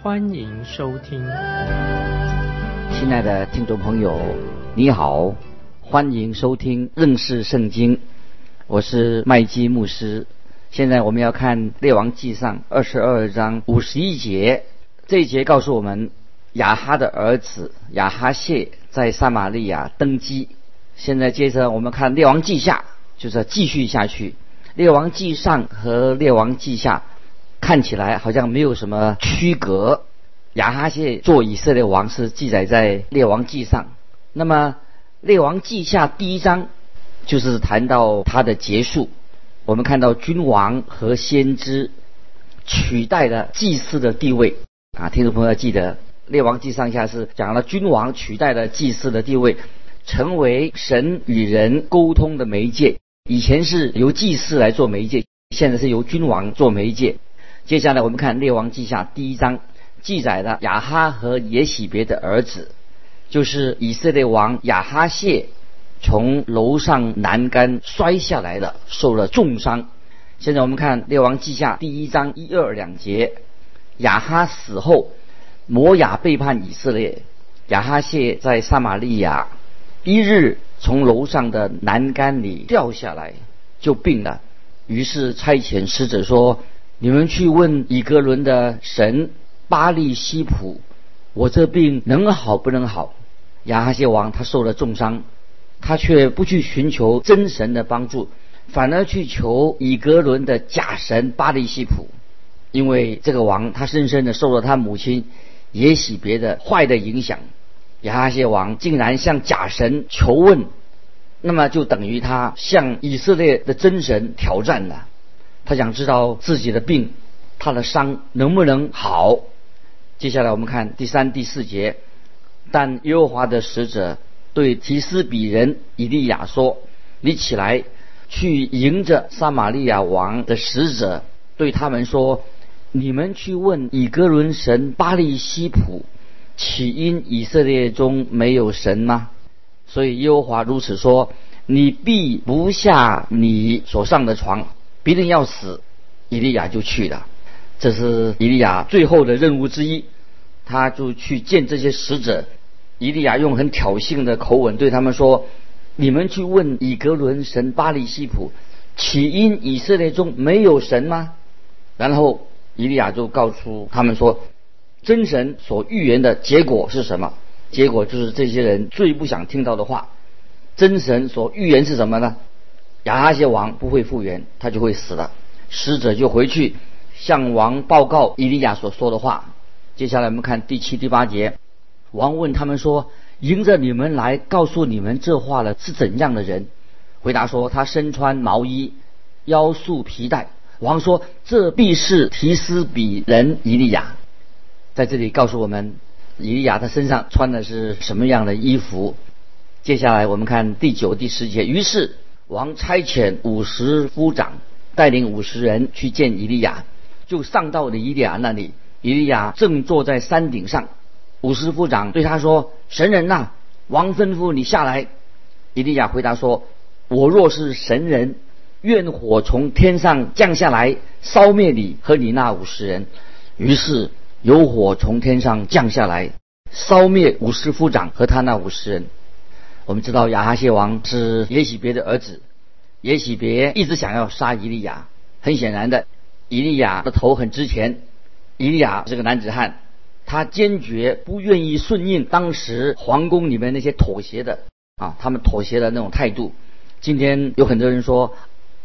欢迎收听。亲爱的听众朋友，你好，欢迎收听认识圣经，我是麦基牧师。现在我们要看《列王记上》二十二章五十一节，这一节告诉我们亚哈的儿子亚哈谢在撒玛利亚登基。现在接着我们看《列王记下》，就是继续下去。《列王记上》和《列王记下》看起来好像没有什么区隔。亚哈谢做以色列王是记载在《列王记上》，那么《列王记下》第一章就是谈到他的结束。我们看到君王和先知取代了祭司的地位啊，听众朋友要记得，《列王记上下》是讲了君王取代了祭司的地位，成为神与人沟通的媒介。以前是由祭司来做媒介，现在是由君王做媒介。接下来我们看《列王记下》第一章，记载了亚哈和耶喜别的儿子，就是以色列王亚哈谢。从楼上栏杆摔下来了，受了重伤。现在我们看《列王记下》第一章一二两节：亚哈死后，摩亚背叛以色列，亚哈谢在撒玛利亚，一日从楼上的栏杆里掉下来，就病了。于是差遣使者说：“你们去问以格伦的神巴利西普，我这病能好不能好？”亚哈谢王他受了重伤。他却不去寻求真神的帮助，反而去求以格伦的假神巴利西普，因为这个王他深深的受了他母亲耶喜别的坏的影响。亚哈谢王竟然向假神求问，那么就等于他向以色列的真神挑战了。他想知道自己的病，他的伤能不能好。接下来我们看第三、第四节，但耶和华的使者。对提斯比人以利亚说：“你起来，去迎着撒玛利亚王的使者，对他们说：你们去问以格伦神巴利西普，起因以色列中没有神吗？所以耶和华如此说：你必不下你所上的床，必定要死。以利亚就去了，这是以利亚最后的任务之一，他就去见这些使者。”伊利亚用很挑衅的口吻对他们说：“你们去问以格伦神巴利西普，起因以色列中没有神吗？”然后伊利亚就告诉他们说：“真神所预言的结果是什么？结果就是这些人最不想听到的话。真神所预言是什么呢？亚哈谢王不会复原，他就会死了。使者就回去向王报告伊利亚所说的话。接下来我们看第七、第八节。”王问他们说：“迎着你们来告诉你们这话的是怎样的人？”回答说：“他身穿毛衣，腰束皮带。”王说：“这必是提斯比人伊利亚。”在这里告诉我们，伊利亚他身上穿的是什么样的衣服？接下来我们看第九、第十节。于是王差遣五十夫长带领五十人去见以利亚，就上到了以利亚那里。以利亚正坐在山顶上。五十夫长对他说：“神人呐，王吩咐你下来。”以利亚回答说：“我若是神人，愿火从天上降下来，烧灭你和你那五十人。”于是有火从天上降下来，烧灭五十夫长和他那五十人。我们知道亚哈谢王是耶喜别的儿子，耶喜别一直想要杀以利亚。很显然的，以利亚的头很值钱。以利亚是个男子汉。他坚决不愿意顺应当时皇宫里面那些妥协的啊，他们妥协的那种态度。今天有很多人说：“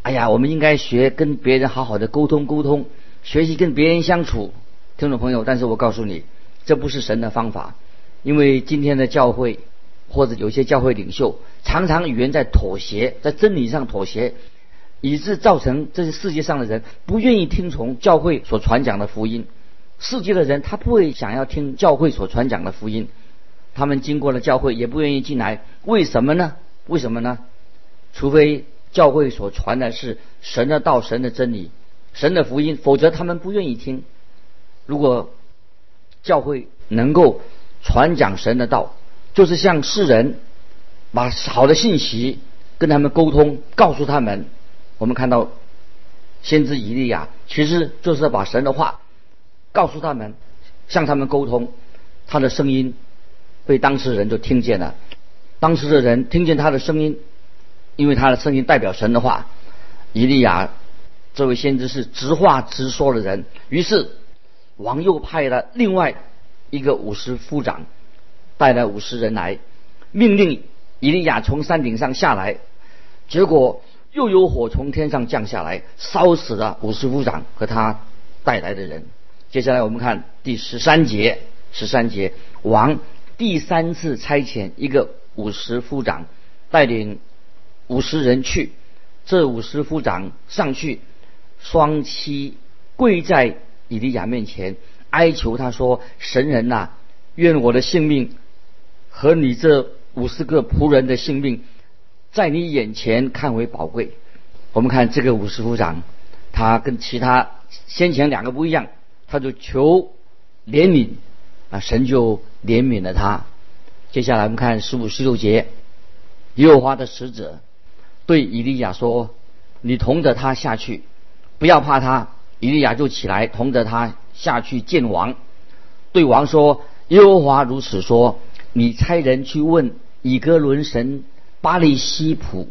哎呀，我们应该学跟别人好好的沟通沟通，学习跟别人相处。”听众朋友，但是我告诉你，这不是神的方法，因为今天的教会或者有些教会领袖常常语言在妥协，在真理上妥协，以致造成这些世界上的人不愿意听从教会所传讲的福音。世界的人他不会想要听教会所传讲的福音，他们经过了教会也不愿意进来。为什么呢？为什么呢？除非教会所传的是神的道、神的真理、神的福音，否则他们不愿意听。如果教会能够传讲神的道，就是向世人把好的信息跟他们沟通，告诉他们。我们看到先知以利亚，其实就是把神的话告诉他们，向他们沟通，他的声音被当事人就听见了。当时的人听见他的声音，因为他的声音代表神的话。以利亚这位先知是直话直说的人，于是王又派了另外一个武士夫长，带了五十人来，命令以利亚从山顶上下来，结果。又有火从天上降下来，烧死了五十夫长和他带来的人。接下来我们看第十三节，十三节，王第三次差遣一个五十夫长带领五十人去，这五十夫长上去，双膝跪在以利亚面前，哀求他说：“神人呐，愿我的性命和你这五十个仆人的性命。”在你眼前看为宝贵。我们看这个五十夫长，他跟其他先前两个不一样，他就求怜悯啊，神就怜悯了他。接下来我们看十五、十六节，耶和华的使者对以利亚说：“你同着他下去，不要怕他。”以利亚就起来，同着他下去见王，对王说：“耶和华如此说：你差人去问以格伦神。”巴利西普，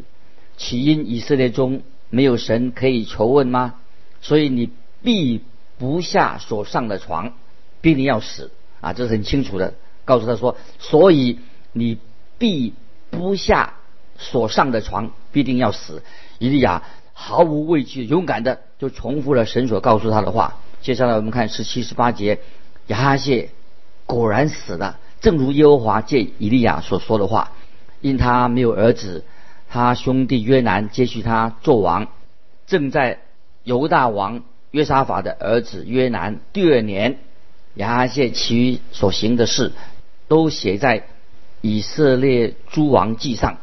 起因以色列中没有神可以求问吗？所以你必不下所上的床，必定要死啊！这是很清楚的，告诉他说，所以你必不下所上的床，必定要死。以利亚毫无畏惧、勇敢的就重复了神所告诉他的话。接下来我们看十七、十八节，亚哈谢果然死了，正如耶和华借以利亚所说的话。因他没有儿子，他兄弟约南接续他做王，正在犹大王约沙法的儿子约南第二年，亚哈谢其余所行的事，都写在以色列诸王记上。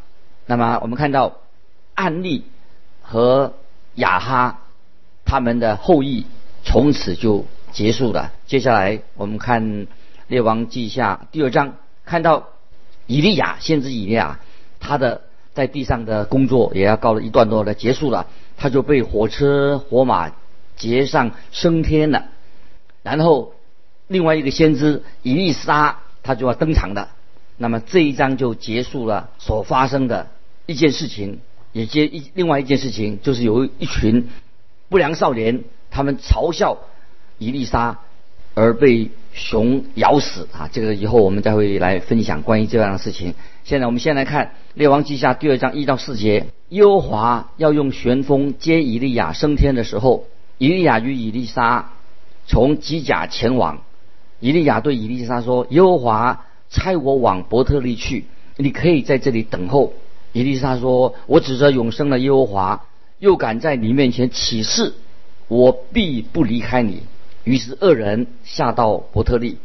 那么我们看到，暗利和亚哈他们的后裔从此就结束了。接下来我们看列王记下第二章，看到。以利亚先知以利亚，他的在地上的工作也要告了一段落的结束了，他就被火车火马接上升天了。然后另外一个先知以利沙他就要登场了。那么这一章就结束了所发生的一件事情，也接一另外一件事情就是有一群不良少年，他们嘲笑以利沙。而被熊咬死啊！这个以后我们再会来分享关于这样的事情。现在我们先来看《列王记下》第二章一到四节。耶和华要用旋风接以利亚升天的时候，以利亚与以利沙从基甲前往。以利亚对以利沙说：“耶和华差我往伯特利去，你可以在这里等候。”以利沙说：“我指着永生的耶和华，又敢在你面前起誓，我必不离开你。”于是二人下到伯特利，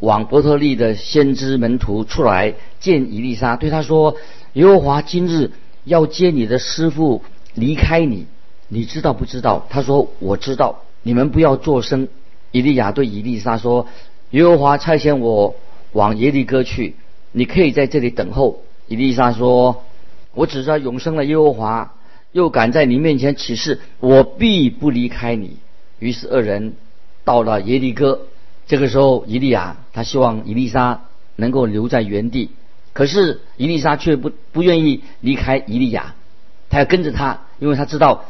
往伯特利的先知门徒出来见伊丽莎，对他说：“耶和华今日要接你的师傅离开你，你知道不知道？”他说：“我知道。”你们不要作声。以利亚对伊丽莎说：“耶和华差遣我往耶利哥去，你可以在这里等候。”伊丽莎说：“我指着永生的耶和华，又敢在你面前起誓，我必不离开你。”于是二人。到了耶利哥，这个时候，以利亚他希望以利沙能够留在原地，可是以利沙却不不愿意离开以利亚，他要跟着他，因为他知道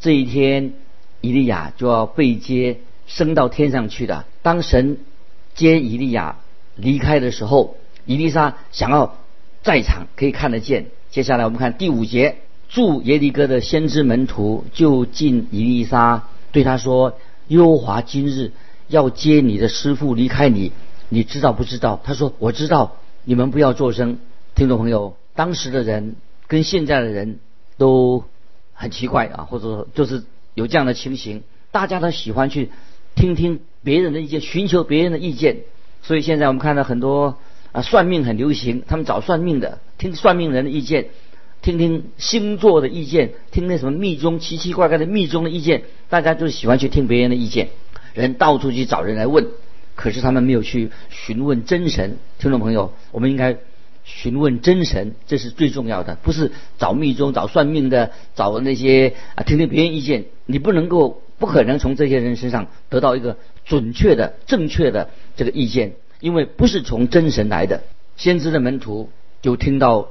这一天以利亚就要被接升到天上去的。当神接以利亚离开的时候，以利沙想要在场可以看得见。接下来我们看第五节，住耶利哥的先知门徒就近以利沙，对他说。耶和华今日要接你的师傅离开你，你知道不知道？他说我知道。你们不要作声，听众朋友，当时的人跟现在的人都很奇怪啊，或者说就是有这样的情形，大家都喜欢去听听别人的意见，寻求别人的意见。所以现在我们看到很多啊，算命很流行，他们找算命的，听算命人的意见，听听星座的意见，听那什么密宗奇奇怪怪的密宗的意见，大家就喜欢去听别人的意见，人到处去找人来问，可是他们没有去询问真神。听众朋友，我们应该。询问真神，这是最重要的，不是找密宗、找算命的、找那些啊，听听别人意见。你不能够，不可能从这些人身上得到一个准确的、正确的这个意见，因为不是从真神来的。先知的门徒就听到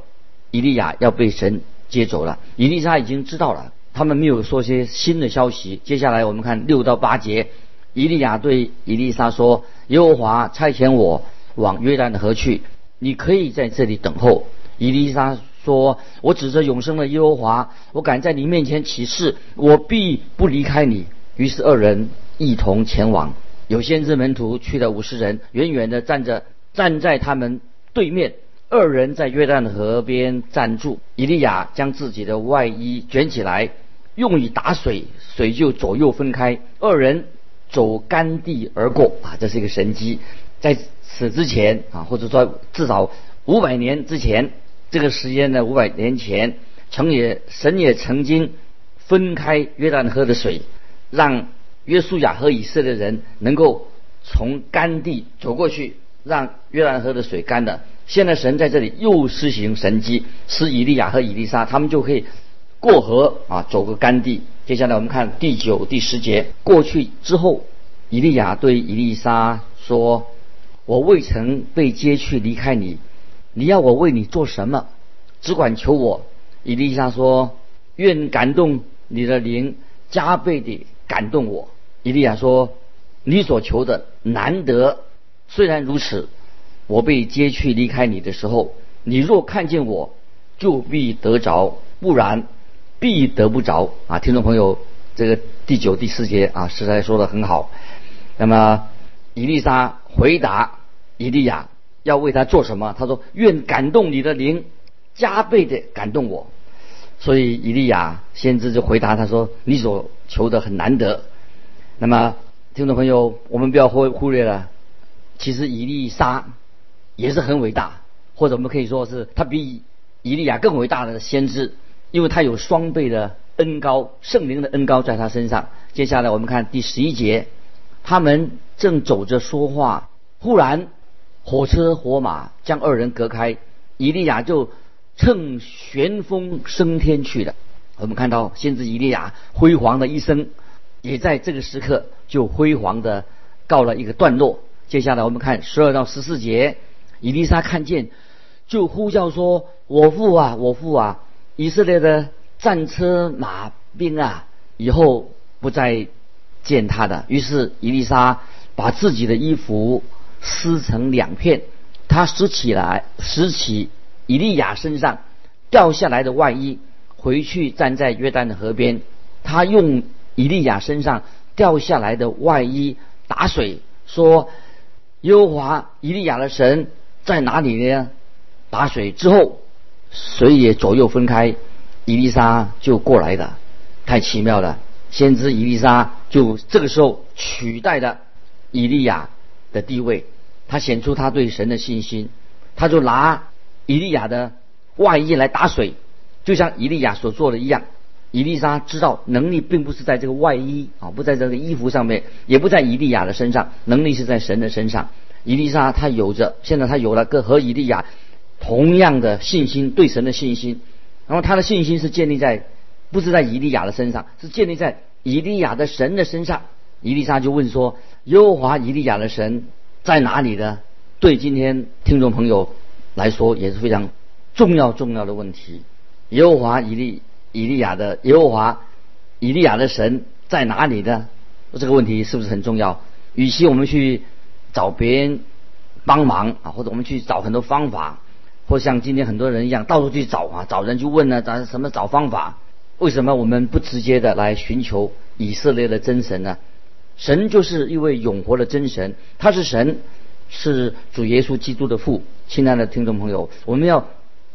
以利亚要被神接走了，以利沙已经知道了，他们没有说些新的消息。接下来我们看六到八节，以利亚对以利沙说：“耶和华差遣我往约旦河去。”你可以在这里等候。伊丽莎说：“我指着永生的耶和华，我敢在你面前起誓，我必不离开你。”于是二人一同前往。有先知门徒去了五十人，远远的站着，站在他们对面。二人在约旦河边站住。以利亚将自己的外衣卷起来，用以打水，水就左右分开。二人走干地而过。啊，这是一个神迹。在此之前啊，或者说至少五百年之前，这个时间呢，五百年前，曾也神也曾经分开约旦河的水，让约书亚和以色列人能够从干地走过去，让约旦河的水干了。现在神在这里又施行神迹，使以利亚和以利沙他们就可以过河啊，走个干地。接下来我们看第九、第十节，过去之后，以利亚对以利沙说。我未曾被接去离开你，你要我为你做什么？只管求我。伊丽莎说：“愿感动你的灵加倍地感动我。”伊利亚说：“你所求的难得。虽然如此，我被接去离开你的时候，你若看见我，就必得着；不然，必得不着。”啊，听众朋友，这个第九、第四节啊，实在说的很好。那么，伊丽莎。回答伊利亚要为他做什么？他说：“愿感动你的灵加倍的感动我。”所以伊利亚先知就回答他说：“你所求的很难得。”那么听众朋友，我们不要忽忽略了，其实以利沙也是很伟大，或者我们可以说是他比以利亚更伟大的先知，因为他有双倍的恩高，圣灵的恩高在他身上。接下来我们看第十一节。他们正走着说话，忽然火车火马将二人隔开，以利亚就乘旋风升天去了。我们看到先知以利亚辉煌的一生，也在这个时刻就辉煌的告了一个段落。接下来我们看十二到十四节，以利沙看见，就呼叫说：“我父啊，我父啊！以色列的战车马兵啊，以后不再。”见他的，于是伊丽莎把自己的衣服撕成两片，她拾起来，拾起以利亚身上掉下来的外衣，回去站在约旦的河边。他用以利亚身上掉下来的外衣打水，说：“耶和华以利亚的神在哪里呢？”打水之后，水也左右分开，伊丽莎就过来的，太奇妙了。先知以利沙就这个时候取代了以利亚的地位，他显出他对神的信心，他就拿以利亚的外衣来打水，就像以利亚所做的一样。伊丽莎知道能力并不是在这个外衣啊，不在这个衣服上面，也不在伊利亚的身上，能力是在神的身上。伊丽莎她有着，现在她有了个和伊利亚同样的信心，对神的信心，然后她的信心是建立在。不是在伊利亚的身上，是建立在伊利亚的神的身上。伊丽莎就问说：“耶和华伊利亚的神在哪里呢？”对今天听众朋友来说也是非常重要重要的问题。耶和华伊利以利亚的耶和华以利亚的神在哪里呢？这个问题是不是很重要？与其我们去找别人帮忙啊，或者我们去找很多方法，或像今天很多人一样到处去找啊，找人去问呢，找什么找方法？为什么我们不直接的来寻求以色列的真神呢？神就是一位永活的真神，他是神，是主耶稣基督的父。亲爱的听众朋友，我们要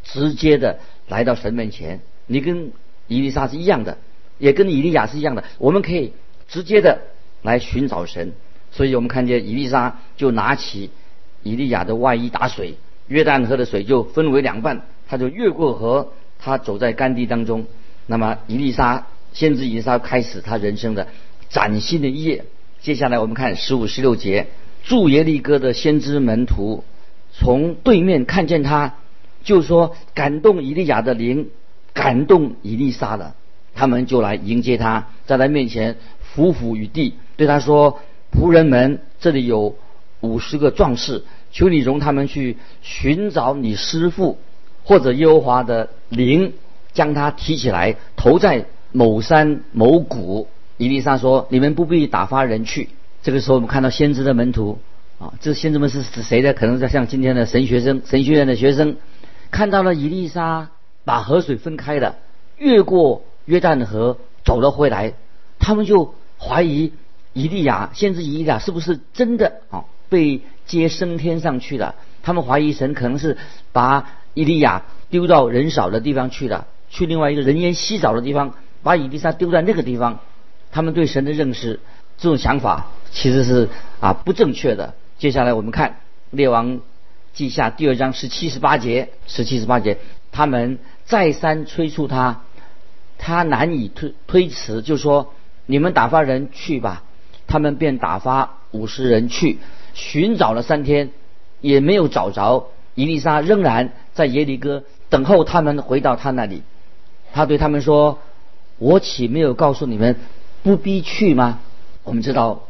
直接的来到神面前。你跟伊丽莎是一样的，也跟以利亚是一样的。我们可以直接的来寻找神，所以我们看见伊丽莎就拿起以利亚的外衣打水，约旦河的水就分为两半，他就越过河，他走在干地当中。那么伊丽莎先知伊丽莎开始他人生的崭新的一页。接下来我们看十五、十六节，住耶利哥的先知门徒从对面看见他，就说感动以利亚的灵，感动以利沙的。他们就来迎接他，在他面前伏伏于地，对他说：“仆人们，这里有五十个壮士，求你容他们去寻找你师父，或者耶和华的灵，将他提起来，投在某山某谷。”伊丽莎说：“你们不必打发人去。”这个时候，我们看到先知的门徒啊，这先知们是指谁呢？可能在像今天的神学生、神学院的学生，看到了伊丽莎把河水分开了，越过。约旦河走了回来，他们就怀疑以利亚，先知以利亚是不是真的啊被接升天上去了？他们怀疑神可能是把以利亚丢到人少的地方去了，去另外一个人烟稀少的地方，把以利沙丢在那个地方。他们对神的认识，这种想法其实是啊不正确的。接下来我们看列王记下第二章十七十八节，十七十八节，他们再三催促他。他难以推推辞，就说：“你们打发人去吧。”他们便打发五十人去寻找了三天，也没有找着。伊丽莎仍然在耶利哥等候他们回到他那里。他对他们说：“我岂没有告诉你们不必去吗？”我们知道，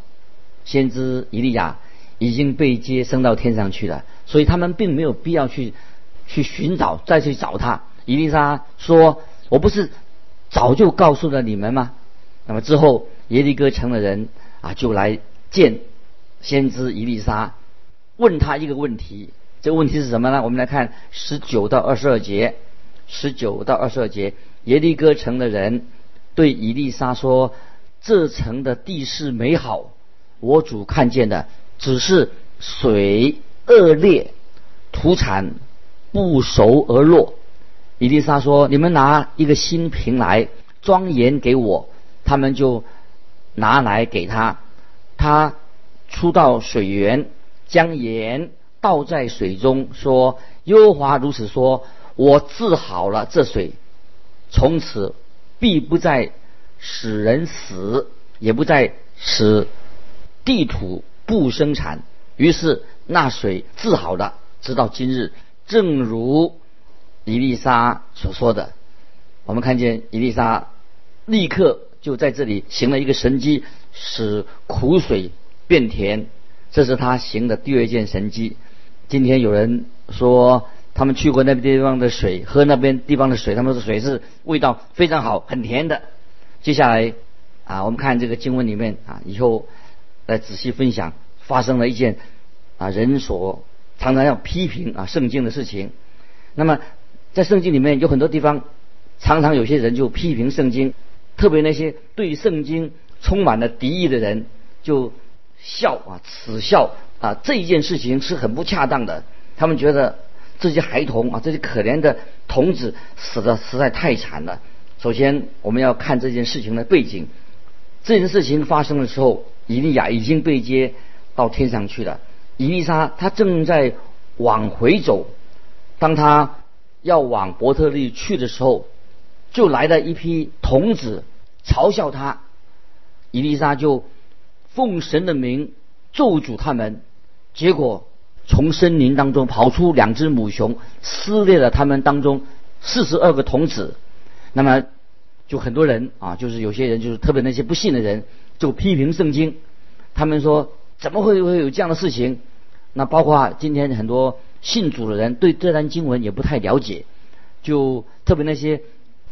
先知伊利亚已经被接升到天上去了，所以他们并没有必要去去寻找，再去找他。伊丽莎说：“我不是。”早就告诉了你们吗？那么之后耶利哥城的人啊，就来见先知伊丽莎，问他一个问题。这个问题是什么呢？我们来看十九到二十二节。十九到二十二节，耶利哥城的人对伊丽莎说：“这城的地势美好，我主看见的只是水恶劣，土产不熟而落。”伊丽莎说：“你们拿一个新瓶来装盐给我。”他们就拿来给他。他出到水源，将盐倒在水中，说：“耶和华如此说：我治好了这水，从此必不再使人死，也不再使地土不生产。”于是那水治好了，直到今日，正如。伊丽莎所说的，我们看见伊丽莎立刻就在这里行了一个神迹，使苦水变甜，这是他行的第二件神迹。今天有人说他们去过那个地方的水，喝那边地方的水，他们说水是味道非常好，很甜的。接下来啊，我们看这个经文里面啊，以后来仔细分享发生了一件啊人所常常要批评啊圣经的事情。那么。在圣经里面有很多地方，常常有些人就批评圣经，特别那些对圣经充满了敌意的人，就笑啊，耻笑啊，这一件事情是很不恰当的。他们觉得这些孩童啊，这些可怜的童子死的实在太惨了。首先，我们要看这件事情的背景。这件事情发生的时候，以利亚已经被接到天上去了。伊丽莎他正在往回走，当他。要往伯特利去的时候，就来了一批童子嘲笑他。伊丽莎就奉神的名咒诅他们，结果从森林当中跑出两只母熊，撕裂了他们当中四十二个童子。那么就很多人啊，就是有些人就是特别那些不信的人，就批评圣经。他们说怎么会会有这样的事情？那包括今天很多。信主的人对这段经文也不太了解，就特别那些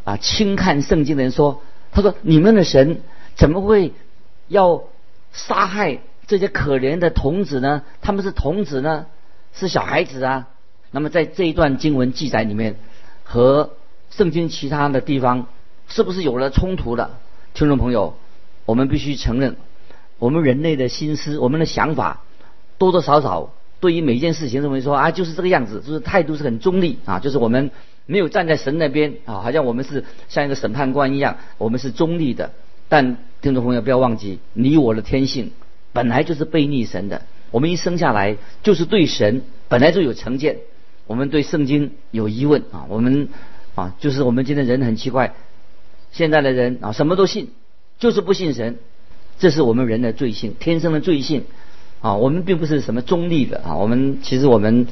啊轻看圣经的人说：“他说你们的神怎么会要杀害这些可怜的童子呢？他们是童子呢，是小孩子啊。”那么在这一段经文记载里面，和圣经其他的地方是不是有了冲突的？听众朋友，我们必须承认，我们人类的心思、我们的想法多多少少。对于每一件事情认为说啊，就是这个样子，就是态度是很中立啊，就是我们没有站在神那边啊，好像我们是像一个审判官一样，我们是中立的。但听众朋友不要忘记，你我的天性本来就是背逆神的。我们一生下来就是对神本来就有成见，我们对圣经有疑问啊，我们啊就是我们今天人很奇怪，现在的人啊什么都信，就是不信神，这是我们人的罪性，天生的罪性啊。我们并不是什么中立的啊，我们其实我们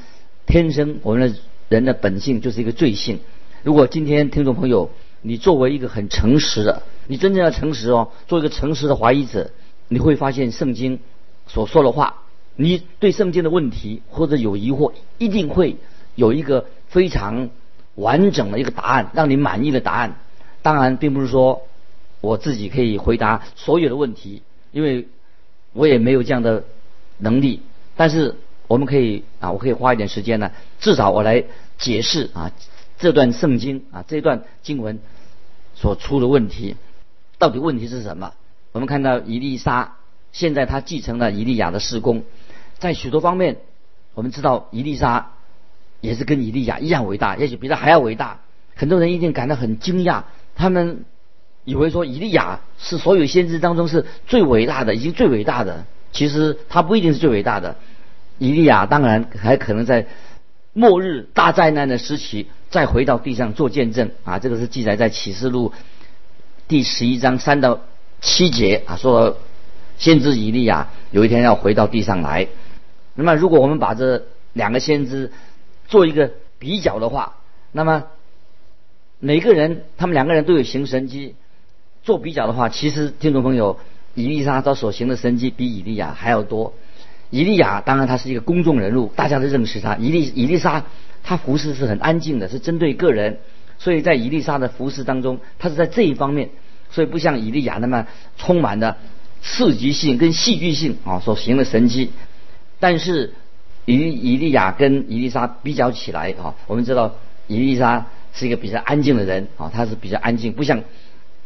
天生我们的人的本性就是一个罪性。如果今天听众朋友，你作为一个很诚实的，你真正要诚实哦，做一个诚实的怀疑者，你会发现圣经所说的话。你对圣经的问题或者有疑惑，一定会有一个非常完整的一个答案，让你满意的答案。当然，并不是说我自己可以回答所有的问题，因为我也没有这样的能力。但是我们可以啊，我可以花一点时间呢，至少我来解释啊这段圣经啊这段经文所出的问题，到底问题是什么？我们看到伊丽莎现在她继承了伊利亚的施工。在许多方面，我们知道伊丽莎也是跟以利亚一样伟大，也许比他还要伟大。很多人一定感到很惊讶，他们以为说以利亚是所有先知当中是最伟大的，已经最伟大的。其实他不一定是最伟大的。以利亚当然还可能在末日大灾难的时期再回到地上做见证啊，这个是记载在启示录第十一章三到七节啊，说先知以利亚有一天要回到地上来。那么，如果我们把这两个先知做一个比较的话，那么每个人他们两个人都有行神机。做比较的话，其实听众朋友，以利沙他所行的神迹比以利亚还要多。以利亚当然他是一个公众人物，大家都认识他。以利以利沙他服侍是很安静的，是针对个人，所以在以利沙的服侍当中，他是在这一方面，所以不像以利亚那么充满的刺激性跟戏剧性啊所行的神迹。但是，与以利亚跟伊丽莎比较起来啊，我们知道伊丽莎是一个比较安静的人啊，他是比较安静，不像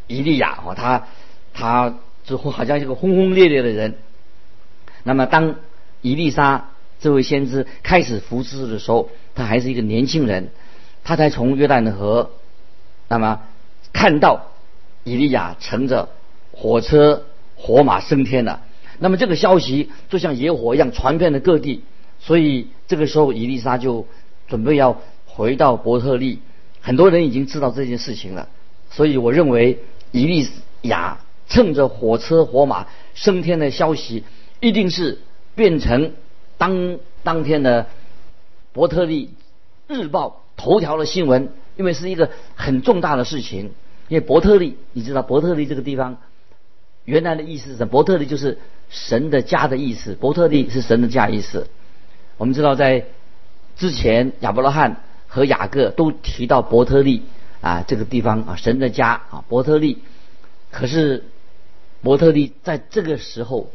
伊利亚啊，他他似乎好像一个轰轰烈烈的人。那么，当伊丽莎这位先知开始服侍的时候，他还是一个年轻人，他才从约旦河，那么看到以利亚乘着火车火马升天了。那么这个消息就像野火一样传遍了各地，所以这个时候伊丽莎就准备要回到伯特利，很多人已经知道这件事情了，所以我认为伊利亚趁着火车火马升天的消息，一定是变成当当天的伯特利日报头条的新闻，因为是一个很重大的事情，因为伯特利你知道伯特利这个地方。原来的意思是伯特利就是神的家的意思，伯特利是神的家意思。我们知道在之前亚伯拉罕和雅各都提到伯特利啊这个地方啊神的家啊伯特利，可是伯特利在这个时候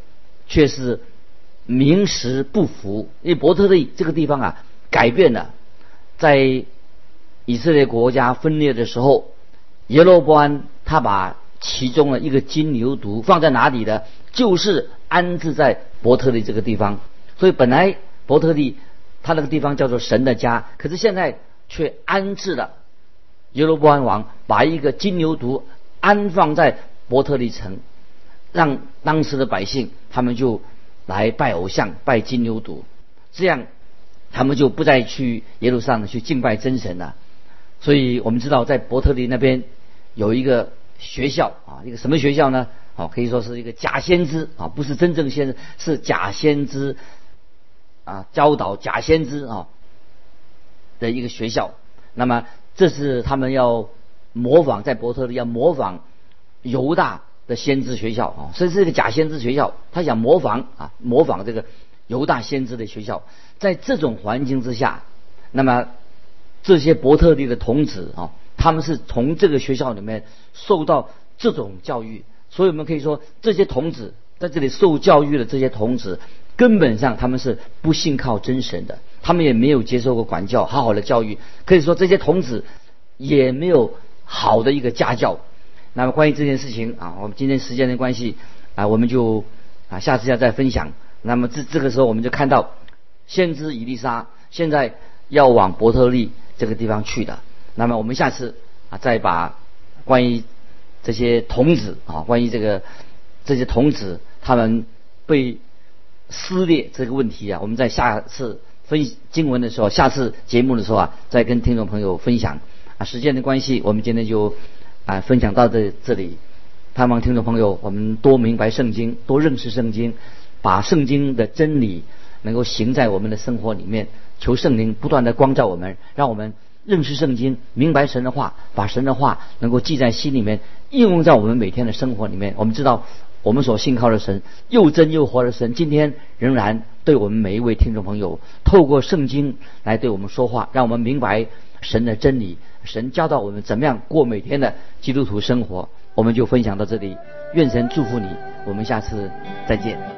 却是名实不符，因为伯特利这个地方啊改变了，在以色列国家分裂的时候，耶罗波安他把。其中的一个金牛犊放在哪里的？就是安置在伯特利这个地方。所以本来伯特利他那个地方叫做神的家，可是现在却安置了耶罗波安王把一个金牛犊安放在伯特利城，让当时的百姓他们就来拜偶像、拜金牛犊，这样他们就不再去耶路撒冷去敬拜真神了。所以我们知道在伯特利那边有一个。学校啊，一个什么学校呢？哦，可以说是一个假先知啊，不是真正先知，是假先知啊，教导假先知啊的一个学校。那么，这是他们要模仿在伯特利要模仿犹大的先知学校啊，所以是个假先知学校。他想模仿啊，模仿这个犹大先知的学校。在这种环境之下，那么这些伯特利的童子啊。他们是从这个学校里面受到这种教育，所以我们可以说，这些童子在这里受教育的这些童子，根本上他们是不信靠真神的，他们也没有接受过管教，好好的教育，可以说这些童子也没有好的一个家教。那么关于这件事情啊，我们今天时间的关系啊，我们就啊下次要再分享。那么这这个时候我们就看到，先知以利沙现在要往伯特利这个地方去的。那么我们下次啊，再把关于这些童子啊，关于这个这些童子他们被撕裂这个问题啊，我们在下次分经文的时候，下次节目的时候啊，再跟听众朋友分享。啊，时间的关系，我们今天就啊分享到这这里。盼望听众朋友，我们多明白圣经，多认识圣经，把圣经的真理能够行在我们的生活里面。求圣灵不断的光照我们，让我们认识圣经，明白神的话，把神的话能够记在心里面，应用在我们每天的生活里面。我们知道。我们所信靠的神，又真又活的神，今天仍然对我们每一位听众朋友，透过圣经来对我们说话，让我们明白神的真理。神教导我们怎么样过每天的基督徒生活。我们就分享到这里，愿神祝福你。我们下次再见。